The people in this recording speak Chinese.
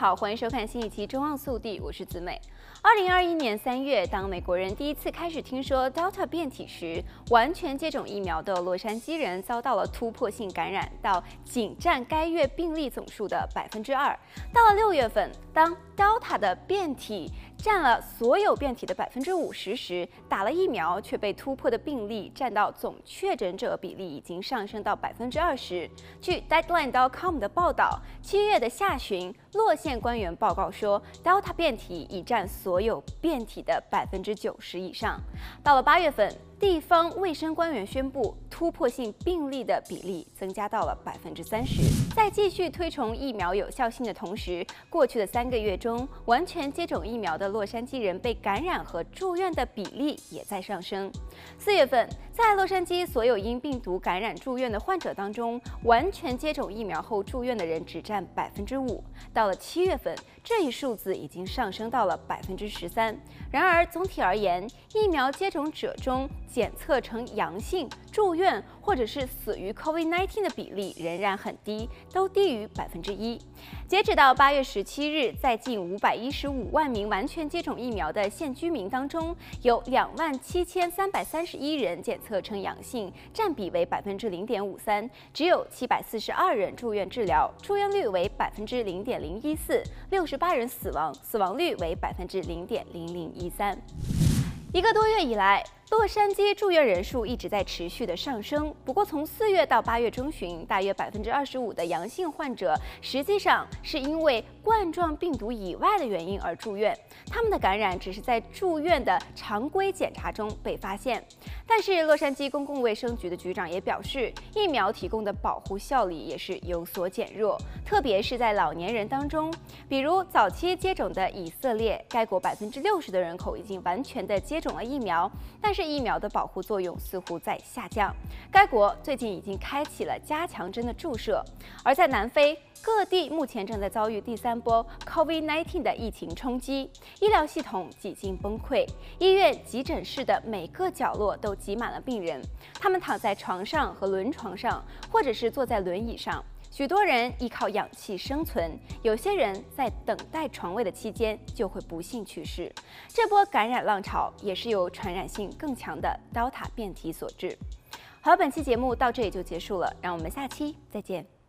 好，欢迎收看新一期《中澳速递》，我是子美。二零二一年三月，当美国人第一次开始听说 Delta 变体时，完全接种疫苗的洛杉矶人遭到了突破性感染，到仅占该月病例总数的百分之二。到了六月份，当 Delta 的变体占了所有变体的百分之五十时，打了疫苗却被突破的病例占到总确诊者比例已经上升到百分之二十。据 Deadline.com 的报道，七月的下旬，洛县官员报告说，Delta 变体已占所有变体的百分之九十以上。到了八月份，地方卫生官员宣布，突破性病例的比例增加到了百分之三十。在继续推崇疫苗有效性的同时，过去的三个月中，完全接种疫苗的洛杉矶人被感染和住院的比例也在上升。四月份，在洛杉矶所有因病毒感染住院的患者当中，完全接种疫苗后住院的人只占百分之五。到了七月份，这一数字已经上升到了百分之十三。然而，总体而言，疫苗接种者中检测呈阳性住院或者是死于 COVID-19 的比例仍然很低，都低于百分之一。截止到八月十七日，在近五百一十五万名完全接种疫苗的现居民当中，有两万七千三百三十一人检测呈阳性，占比为百分之零点五三。只有七百四十二人住院治疗，住院率为百分之零点零一四。六十八人死亡，死亡率为百分之零点零零一三。一个多月以来，洛杉矶住院人数一直在持续的上升。不过，从四月到八月中旬，大约百分之二十五的阳性患者实际上是因为冠状病毒以外的原因而住院，他们的感染只是在住院的常规检查中被发现。但是，洛杉矶公共卫生局的局长也表示，疫苗提供的保护效力也是有所减弱，特别是在老年人当中。比如早期接种的以色列，该国百分之六十的人口已经完全的接种了疫苗，但是是。疫苗的保护作用似乎在下降。该国最近已经开启了加强针的注射，而在南非各地目前正在遭遇第三波 COVID-19 的疫情冲击，医疗系统几近崩溃，医院急诊室的每个角落都挤满了病人，他们躺在床上和轮床上，或者是坐在轮椅上。许多人依靠氧气生存，有些人在等待床位的期间就会不幸去世。这波感染浪潮也是由传染性更强的 Delta 变体所致。好，本期节目到这里就结束了，让我们下期再见。